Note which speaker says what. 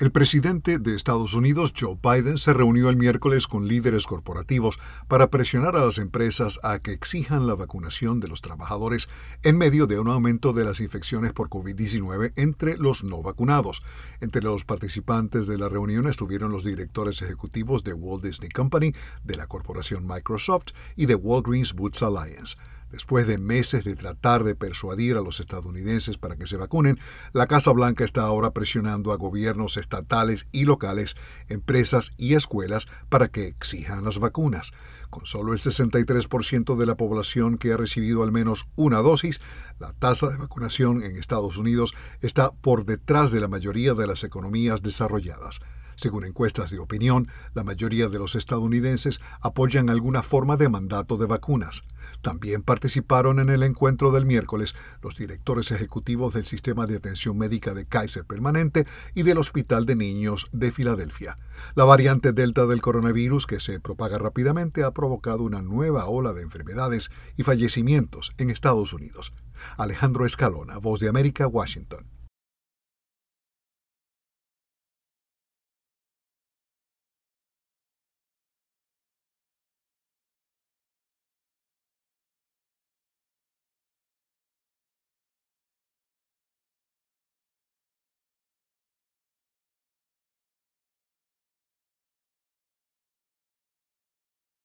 Speaker 1: El presidente de Estados Unidos, Joe Biden, se reunió el miércoles con líderes corporativos para presionar a las empresas a que exijan la vacunación de los trabajadores en medio de un aumento de las infecciones por COVID-19 entre los no vacunados. Entre los participantes de la reunión estuvieron los directores ejecutivos de Walt Disney Company, de la corporación Microsoft y de Walgreens Boots Alliance. Después de meses de tratar de persuadir a los estadounidenses para que se vacunen, la Casa Blanca está ahora presionando a gobiernos estatales y locales, empresas y escuelas para que exijan las vacunas. Con solo el 63% de la población que ha recibido al menos una dosis, la tasa de vacunación en Estados Unidos está por detrás de la mayoría de las economías desarrolladas. Según encuestas de opinión, la mayoría de los estadounidenses apoyan alguna forma de mandato de vacunas. También participaron en el encuentro del miércoles los directores ejecutivos del Sistema de Atención Médica de Kaiser Permanente y del Hospital de Niños de Filadelfia. La variante Delta del coronavirus, que se propaga rápidamente, ha provocado una nueva ola de enfermedades y fallecimientos en Estados Unidos. Alejandro Escalona, Voz de América, Washington.